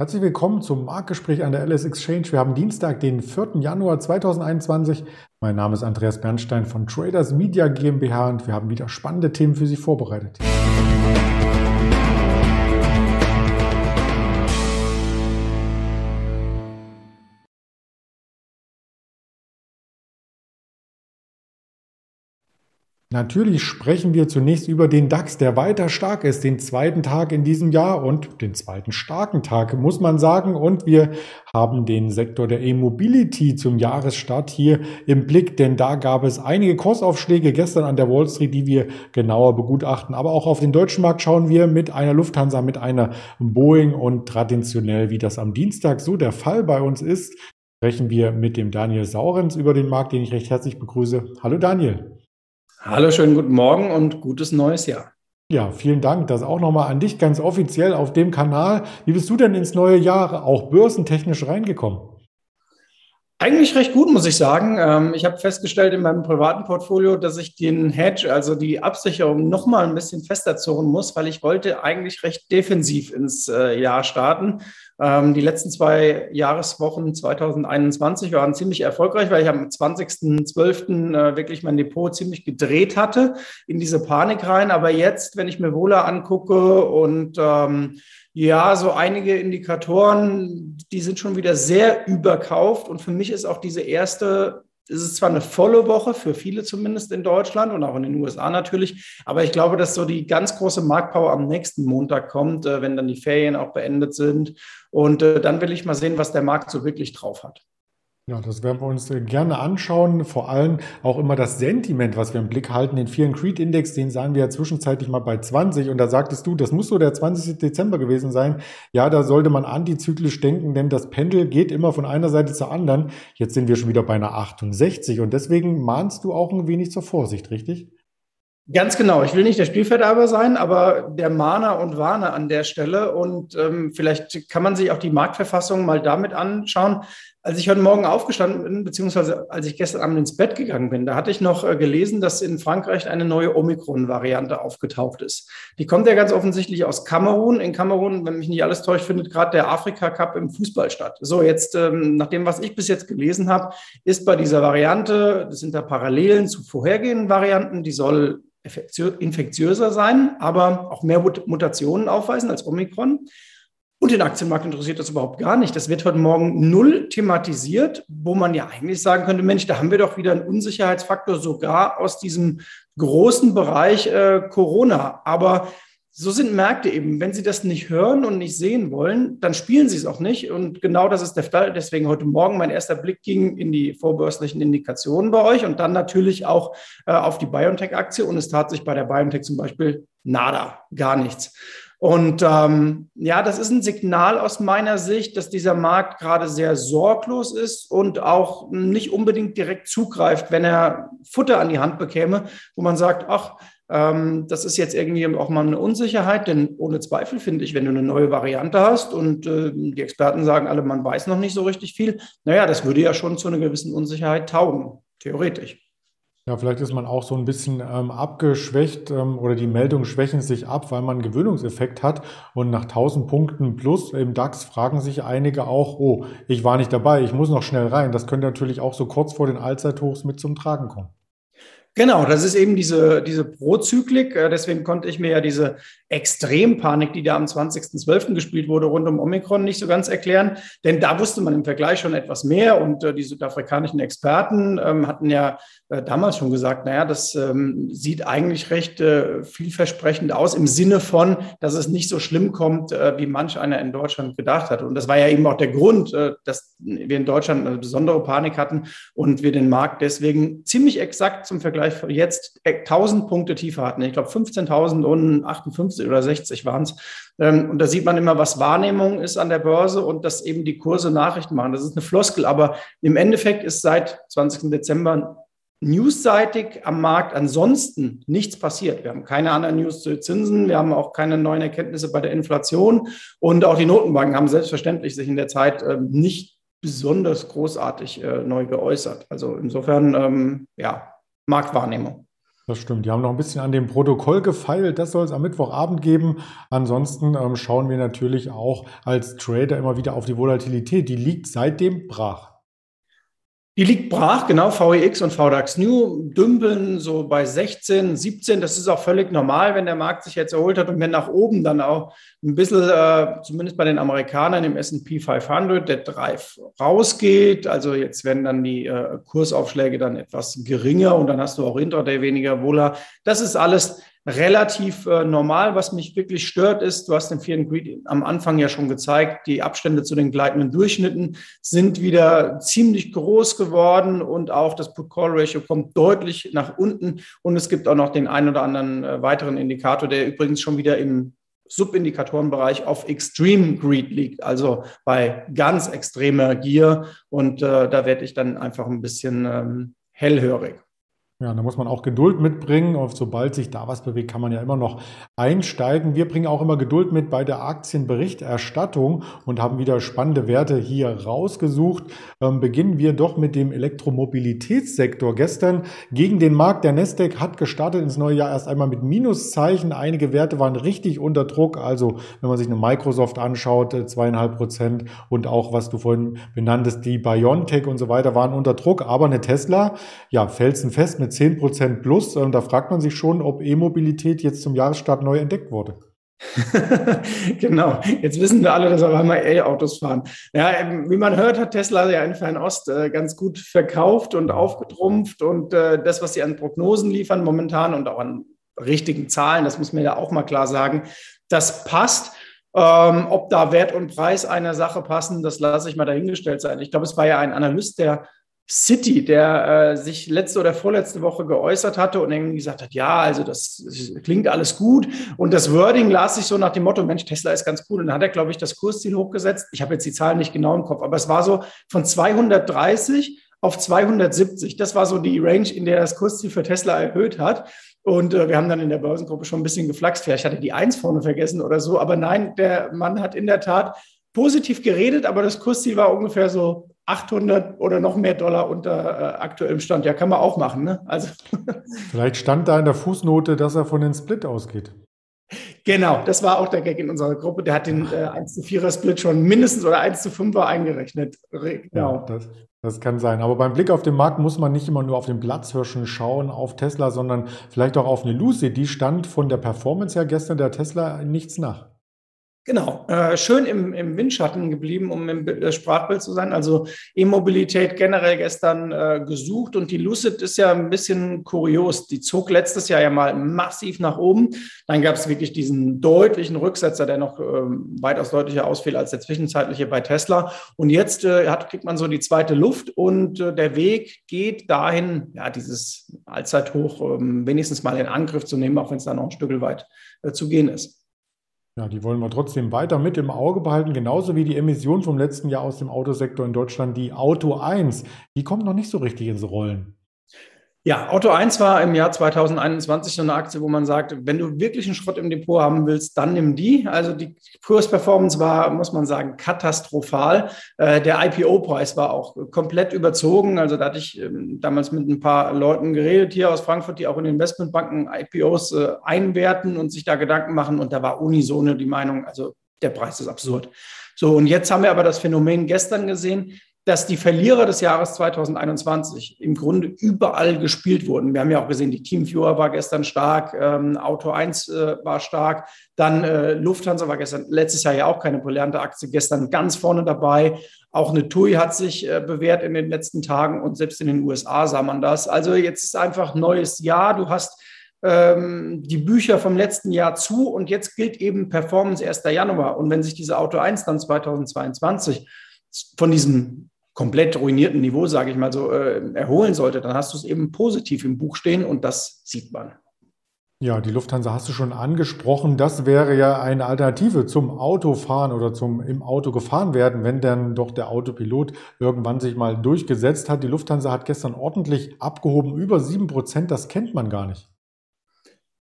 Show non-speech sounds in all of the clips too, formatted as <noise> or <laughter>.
Herzlich willkommen zum Marktgespräch an der LS Exchange. Wir haben Dienstag, den 4. Januar 2021. Mein Name ist Andreas Bernstein von Traders Media GmbH und wir haben wieder spannende Themen für Sie vorbereitet. Natürlich sprechen wir zunächst über den DAX, der weiter stark ist, den zweiten Tag in diesem Jahr und den zweiten starken Tag, muss man sagen. Und wir haben den Sektor der E-Mobility zum Jahresstart hier im Blick, denn da gab es einige Kursaufschläge gestern an der Wall Street, die wir genauer begutachten. Aber auch auf den deutschen Markt schauen wir mit einer Lufthansa, mit einer Boeing und traditionell, wie das am Dienstag so der Fall bei uns ist, sprechen wir mit dem Daniel Saurens über den Markt, den ich recht herzlich begrüße. Hallo Daniel. Hallo, schönen guten Morgen und gutes neues Jahr. Ja, vielen Dank. Das auch nochmal an dich ganz offiziell auf dem Kanal. Wie bist du denn ins neue Jahr auch börsentechnisch reingekommen? Eigentlich recht gut, muss ich sagen. Ähm, ich habe festgestellt in meinem privaten Portfolio, dass ich den Hedge, also die Absicherung, noch mal ein bisschen fester zurren muss, weil ich wollte eigentlich recht defensiv ins äh, Jahr starten. Ähm, die letzten zwei Jahreswochen 2021 waren ziemlich erfolgreich, weil ich am 20.12. Äh, wirklich mein Depot ziemlich gedreht hatte in diese Panik rein. Aber jetzt, wenn ich mir Wohler angucke und ähm, ja, so einige Indikatoren, die sind schon wieder sehr überkauft. Und für mich ist auch diese erste es ist zwar eine volle Woche, für viele zumindest in Deutschland und auch in den USA natürlich, aber ich glaube, dass so die ganz große Marktpower am nächsten Montag kommt, äh, wenn dann die Ferien auch beendet sind. Und äh, dann will ich mal sehen, was der Markt so wirklich drauf hat. Ja, das werden wir uns äh, gerne anschauen. Vor allem auch immer das Sentiment, was wir im Blick halten. Den Fear and Creed Index, den sahen wir ja zwischenzeitlich mal bei 20. Und da sagtest du, das muss so der 20. Dezember gewesen sein. Ja, da sollte man antizyklisch denken, denn das Pendel geht immer von einer Seite zur anderen. Jetzt sind wir schon wieder bei einer 68. Und deswegen mahnst du auch ein wenig zur Vorsicht, richtig? Ganz genau. Ich will nicht der Spielfelderber sein, aber der Mahner und Warner an der Stelle. Und ähm, vielleicht kann man sich auch die Marktverfassung mal damit anschauen. Als ich heute Morgen aufgestanden bin, beziehungsweise als ich gestern Abend ins Bett gegangen bin, da hatte ich noch äh, gelesen, dass in Frankreich eine neue Omikron-Variante aufgetaucht ist. Die kommt ja ganz offensichtlich aus Kamerun. In Kamerun, wenn mich nicht alles täuscht, findet gerade der Afrika-Cup im Fußball statt. So, jetzt, ähm, nach dem, was ich bis jetzt gelesen habe, ist bei dieser Variante, das sind da Parallelen zu vorhergehenden Varianten, die soll infektiöser sein, aber auch mehr Mutationen aufweisen als Omikron. Und den Aktienmarkt interessiert das überhaupt gar nicht. Das wird heute Morgen null thematisiert, wo man ja eigentlich sagen könnte, Mensch, da haben wir doch wieder einen Unsicherheitsfaktor sogar aus diesem großen Bereich äh, Corona. Aber so sind Märkte eben. Wenn Sie das nicht hören und nicht sehen wollen, dann spielen Sie es auch nicht. Und genau das ist der Fall. Deswegen heute Morgen mein erster Blick ging in die vorbörslichen Indikationen bei euch und dann natürlich auch äh, auf die BioNTech-Aktie. Und es tat sich bei der BioNTech zum Beispiel nada, gar nichts. Und ähm, ja, das ist ein Signal aus meiner Sicht, dass dieser Markt gerade sehr sorglos ist und auch nicht unbedingt direkt zugreift, wenn er Futter an die Hand bekäme, wo man sagt, ach, ähm, das ist jetzt irgendwie auch mal eine Unsicherheit, denn ohne Zweifel finde ich, wenn du eine neue Variante hast und äh, die Experten sagen alle, man weiß noch nicht so richtig viel, naja, das würde ja schon zu einer gewissen Unsicherheit taugen, theoretisch. Ja, vielleicht ist man auch so ein bisschen ähm, abgeschwächt ähm, oder die Meldungen schwächen sich ab, weil man einen Gewöhnungseffekt hat. Und nach 1000 Punkten plus im DAX fragen sich einige auch, oh, ich war nicht dabei, ich muss noch schnell rein. Das könnte natürlich auch so kurz vor den Allzeithochs mit zum Tragen kommen. Genau, das ist eben diese, diese Prozyklik. Äh, deswegen konnte ich mir ja diese Extrempanik, die da am 20.12. gespielt wurde, rund um Omikron nicht so ganz erklären. Denn da wusste man im Vergleich schon etwas mehr und äh, die südafrikanischen Experten ähm, hatten ja äh, damals schon gesagt, naja, das ähm, sieht eigentlich recht äh, vielversprechend aus im Sinne von, dass es nicht so schlimm kommt, äh, wie manch einer in Deutschland gedacht hat. Und das war ja eben auch der Grund, äh, dass wir in Deutschland eine besondere Panik hatten und wir den Markt deswegen ziemlich exakt zum Vergleich jetzt äh, 1000 Punkte tiefer hatten. Ich glaube 15.058 50 oder 60 waren es. Und da sieht man immer, was Wahrnehmung ist an der Börse und dass eben die Kurse Nachrichten machen. Das ist eine Floskel, aber im Endeffekt ist seit 20. Dezember newsseitig am Markt ansonsten nichts passiert. Wir haben keine anderen News zu Zinsen, wir haben auch keine neuen Erkenntnisse bei der Inflation und auch die Notenbanken haben selbstverständlich sich in der Zeit ähm, nicht besonders großartig äh, neu geäußert. Also insofern, ähm, ja, Marktwahrnehmung. Das stimmt. Die haben noch ein bisschen an dem Protokoll gefeilt. Das soll es am Mittwochabend geben. Ansonsten ähm, schauen wir natürlich auch als Trader immer wieder auf die Volatilität. Die liegt seitdem brach. Die liegt brach, genau, VEX und VDAX New dümpeln so bei 16, 17. Das ist auch völlig normal, wenn der Markt sich jetzt erholt hat und wenn nach oben dann auch ein bisschen, äh, zumindest bei den Amerikanern im S&P 500, der Drive rausgeht. Also jetzt werden dann die äh, Kursaufschläge dann etwas geringer und dann hast du auch Intraday weniger Wohler. Das ist alles relativ äh, normal. Was mich wirklich stört, ist, du hast den and Greed am Anfang ja schon gezeigt, die Abstände zu den gleitenden Durchschnitten sind wieder ziemlich groß geworden und auch das Put-Call-Ratio kommt deutlich nach unten. Und es gibt auch noch den einen oder anderen äh, weiteren Indikator, der übrigens schon wieder im Subindikatorenbereich auf Extreme Greed liegt, also bei ganz extremer Gier. Und äh, da werde ich dann einfach ein bisschen ähm, hellhörig. Ja, da muss man auch Geduld mitbringen. Und sobald sich da was bewegt, kann man ja immer noch einsteigen. Wir bringen auch immer Geduld mit bei der Aktienberichterstattung und haben wieder spannende Werte hier rausgesucht. Ähm, beginnen wir doch mit dem Elektromobilitätssektor. Gestern gegen den Markt. Der Nasdaq hat gestartet ins neue Jahr erst einmal mit Minuszeichen. Einige Werte waren richtig unter Druck. Also wenn man sich eine Microsoft anschaut, äh, zweieinhalb Prozent und auch was du vorhin benanntest, die BioNTech und so weiter waren unter Druck. Aber eine Tesla, ja, felsenfest mit 10% plus. Und da fragt man sich schon, ob E-Mobilität jetzt zum Jahresstart neu entdeckt wurde. <laughs> genau, jetzt wissen wir alle, dass wir einmal E-Autos fahren. Ja, ähm, wie man hört, hat Tesla ja in Fernost äh, ganz gut verkauft und aufgetrumpft und äh, das, was sie an Prognosen liefern momentan und auch an richtigen Zahlen, das muss man ja auch mal klar sagen, das passt. Ähm, ob da Wert und Preis einer Sache passen, das lasse ich mal dahingestellt sein. Ich glaube, es war ja ein Analyst, der City, der äh, sich letzte oder vorletzte Woche geäußert hatte und irgendwie gesagt hat, ja, also das, klingt alles gut. Und das Wording las sich so nach dem Motto, Mensch, Tesla ist ganz cool. Und dann hat er, glaube ich, das Kursziel hochgesetzt. Ich habe jetzt die Zahlen nicht genau im Kopf, aber es war so von 230 auf 270. Das war so die Range, in der das Kursziel für Tesla erhöht hat. Und äh, wir haben dann in der Börsengruppe schon ein bisschen geflaxt. Vielleicht hatte die Eins vorne vergessen oder so. Aber nein, der Mann hat in der Tat positiv geredet, aber das Kursziel war ungefähr so 800 oder noch mehr Dollar unter äh, aktuellem Stand. Ja, kann man auch machen. Ne? Also <laughs> Vielleicht stand da in der Fußnote, dass er von den Split ausgeht. Genau, das war auch der Gag in unserer Gruppe. Der hat den äh, 1 zu 4er Split schon mindestens oder 1 zu 5er eingerechnet. Genau. Ja, das, das kann sein. Aber beim Blick auf den Markt muss man nicht immer nur auf den Platzhirschen schauen, auf Tesla, sondern vielleicht auch auf eine Lucy. Die stand von der Performance her gestern der Tesla nichts nach. Genau, äh, schön im, im Windschatten geblieben, um im äh, Sprachbild zu sein. Also E-Mobilität generell gestern äh, gesucht und die Lucid ist ja ein bisschen kurios. Die zog letztes Jahr ja mal massiv nach oben. Dann gab es wirklich diesen deutlichen Rücksetzer, der noch äh, weitaus deutlicher ausfiel als der zwischenzeitliche bei Tesla. Und jetzt hat, kriegt man so die zweite Luft und der Weg geht dahin, ja, dieses Allzeithoch ähm, wenigstens mal in Angriff zu nehmen, auch wenn es da noch ein Stück weit zu gehen ist. Ja, die wollen wir trotzdem weiter mit im Auge behalten, genauso wie die Emission vom letzten Jahr aus dem Autosektor in Deutschland, die Auto 1. Die kommt noch nicht so richtig ins Rollen. Ja, Auto 1 war im Jahr 2021 so eine Aktie, wo man sagt, wenn du wirklich einen Schrott im Depot haben willst, dann nimm die. Also die Kursperformance war, muss man sagen, katastrophal. Äh, der IPO-Preis war auch komplett überzogen. Also da hatte ich ähm, damals mit ein paar Leuten geredet hier aus Frankfurt, die auch in Investmentbanken IPOs äh, einwerten und sich da Gedanken machen. Und da war unisono die Meinung, also der Preis ist absurd. So, und jetzt haben wir aber das Phänomen gestern gesehen, dass die Verlierer des Jahres 2021 im Grunde überall gespielt wurden. Wir haben ja auch gesehen, die Teamviewer war gestern stark, ähm, Auto 1 äh, war stark, dann äh, Lufthansa war gestern, letztes Jahr ja auch keine brillante Aktie, gestern ganz vorne dabei. Auch eine TUI hat sich äh, bewährt in den letzten Tagen und selbst in den USA sah man das. Also jetzt ist einfach neues Jahr. Du hast ähm, die Bücher vom letzten Jahr zu und jetzt gilt eben Performance 1. Januar. Und wenn sich diese Auto 1 dann 2022 von diesem komplett ruinierten Niveau, sage ich mal so, äh, erholen sollte, dann hast du es eben positiv im Buch stehen und das sieht man. Ja, die Lufthansa hast du schon angesprochen. Das wäre ja eine Alternative zum Autofahren oder zum im Auto gefahren werden, wenn dann doch der Autopilot irgendwann sich mal durchgesetzt hat. Die Lufthansa hat gestern ordentlich abgehoben, über sieben Prozent. Das kennt man gar nicht.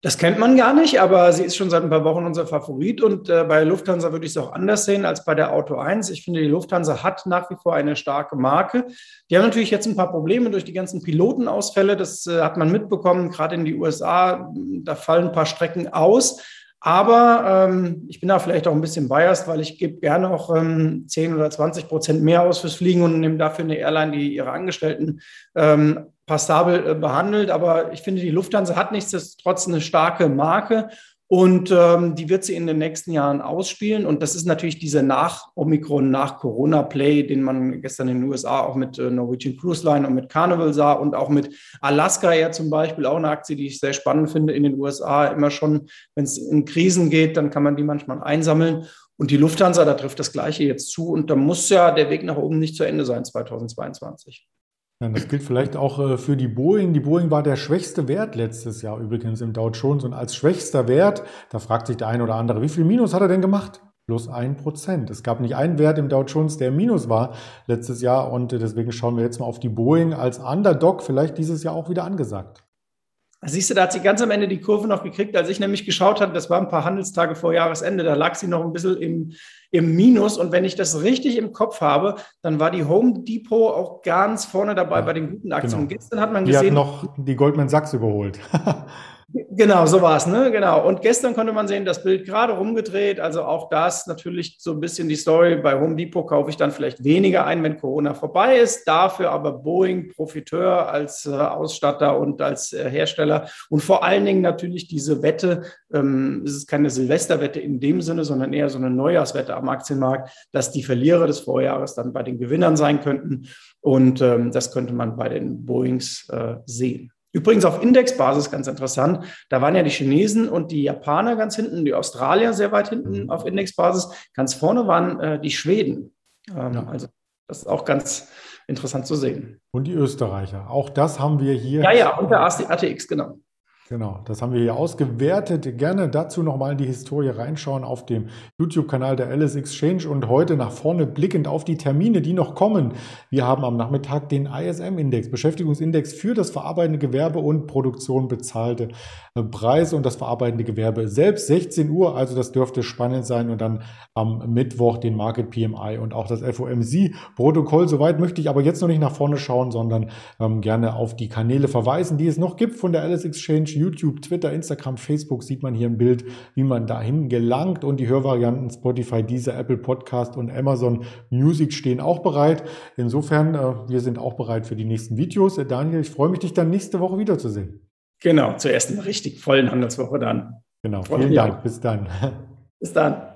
Das kennt man gar nicht, aber sie ist schon seit ein paar Wochen unser Favorit und äh, bei Lufthansa würde ich es auch anders sehen als bei der Auto 1. Ich finde, die Lufthansa hat nach wie vor eine starke Marke. Die haben natürlich jetzt ein paar Probleme durch die ganzen Pilotenausfälle. Das äh, hat man mitbekommen, gerade in die USA. Da fallen ein paar Strecken aus. Aber ähm, ich bin da vielleicht auch ein bisschen biased, weil ich gebe gerne auch ähm, 10 oder 20 Prozent mehr aus fürs Fliegen und nehme dafür eine Airline, die ihre Angestellten ähm, passabel äh, behandelt. Aber ich finde, die Lufthansa hat nichtsdestotrotz eine starke Marke und ähm, die wird sie in den nächsten Jahren ausspielen. Und das ist natürlich dieser Nach-Omikron, Nach-Corona-Play, den man gestern in den USA auch mit äh, Norwegian Cruise Line und mit Carnival sah und auch mit Alaska ja zum Beispiel, auch eine Aktie, die ich sehr spannend finde in den USA. Immer schon, wenn es in Krisen geht, dann kann man die manchmal einsammeln. Und die Lufthansa, da trifft das Gleiche jetzt zu. Und da muss ja der Weg nach oben nicht zu Ende sein 2022. Ja, das gilt vielleicht auch äh, für die Boeing. Die Boeing war der schwächste Wert letztes Jahr übrigens im Dow Jones. Und als schwächster Wert, da fragt sich der eine oder andere, wie viel Minus hat er denn gemacht? Plus ein Prozent. Es gab nicht einen Wert im Dow Jones, der Minus war letztes Jahr. Und äh, deswegen schauen wir jetzt mal auf die Boeing als Underdog, vielleicht dieses Jahr auch wieder angesagt. Siehst du, da hat sie ganz am Ende die Kurve noch gekriegt, als ich nämlich geschaut hatte, das war ein paar Handelstage vor Jahresende, da lag sie noch ein bisschen im, im Minus. Und wenn ich das richtig im Kopf habe, dann war die Home Depot auch ganz vorne dabei ja, bei den guten Aktien. Genau. Gestern hat man gesehen. Die hat noch die Goldman Sachs überholt. <laughs> Genau, so war es, ne? Genau. Und gestern konnte man sehen, das Bild gerade rumgedreht. Also auch das natürlich so ein bisschen die Story. Bei Home Depot kaufe ich dann vielleicht weniger ein, wenn Corona vorbei ist. Dafür aber Boeing Profiteur als äh, Ausstatter und als äh, Hersteller. Und vor allen Dingen natürlich diese Wette. Ähm, es ist keine Silvesterwette in dem Sinne, sondern eher so eine Neujahrswette am Aktienmarkt, dass die Verlierer des Vorjahres dann bei den Gewinnern sein könnten. Und ähm, das könnte man bei den Boeings äh, sehen. Übrigens auf Indexbasis ganz interessant. Da waren ja die Chinesen und die Japaner ganz hinten, die Australier sehr weit hinten mhm. auf Indexbasis. Ganz vorne waren äh, die Schweden. Ähm, ja. Also das ist auch ganz interessant zu sehen. Und die Österreicher. Auch das haben wir hier. Ja, ja, und der ATX, genau. Genau, das haben wir hier ausgewertet. Gerne dazu nochmal in die Historie reinschauen auf dem YouTube-Kanal der Alice Exchange und heute nach vorne blickend auf die Termine, die noch kommen. Wir haben am Nachmittag den ISM-Index, Beschäftigungsindex für das verarbeitende Gewerbe und Produktion bezahlte Preise und das verarbeitende Gewerbe selbst 16 Uhr. Also das dürfte spannend sein und dann am Mittwoch den Market PMI und auch das FOMC-Protokoll. Soweit möchte ich aber jetzt noch nicht nach vorne schauen, sondern ähm, gerne auf die Kanäle verweisen, die es noch gibt von der Alice Exchange YouTube, Twitter, Instagram, Facebook sieht man hier ein Bild, wie man dahin gelangt. Und die Hörvarianten Spotify, dieser Apple Podcast und Amazon Music stehen auch bereit. Insofern, äh, wir sind auch bereit für die nächsten Videos. Äh, Daniel, ich freue mich, dich dann nächste Woche wiederzusehen. Genau, zur ersten richtig vollen Handelswoche dann. Genau, vielen Dank. Bis dann. Bis dann.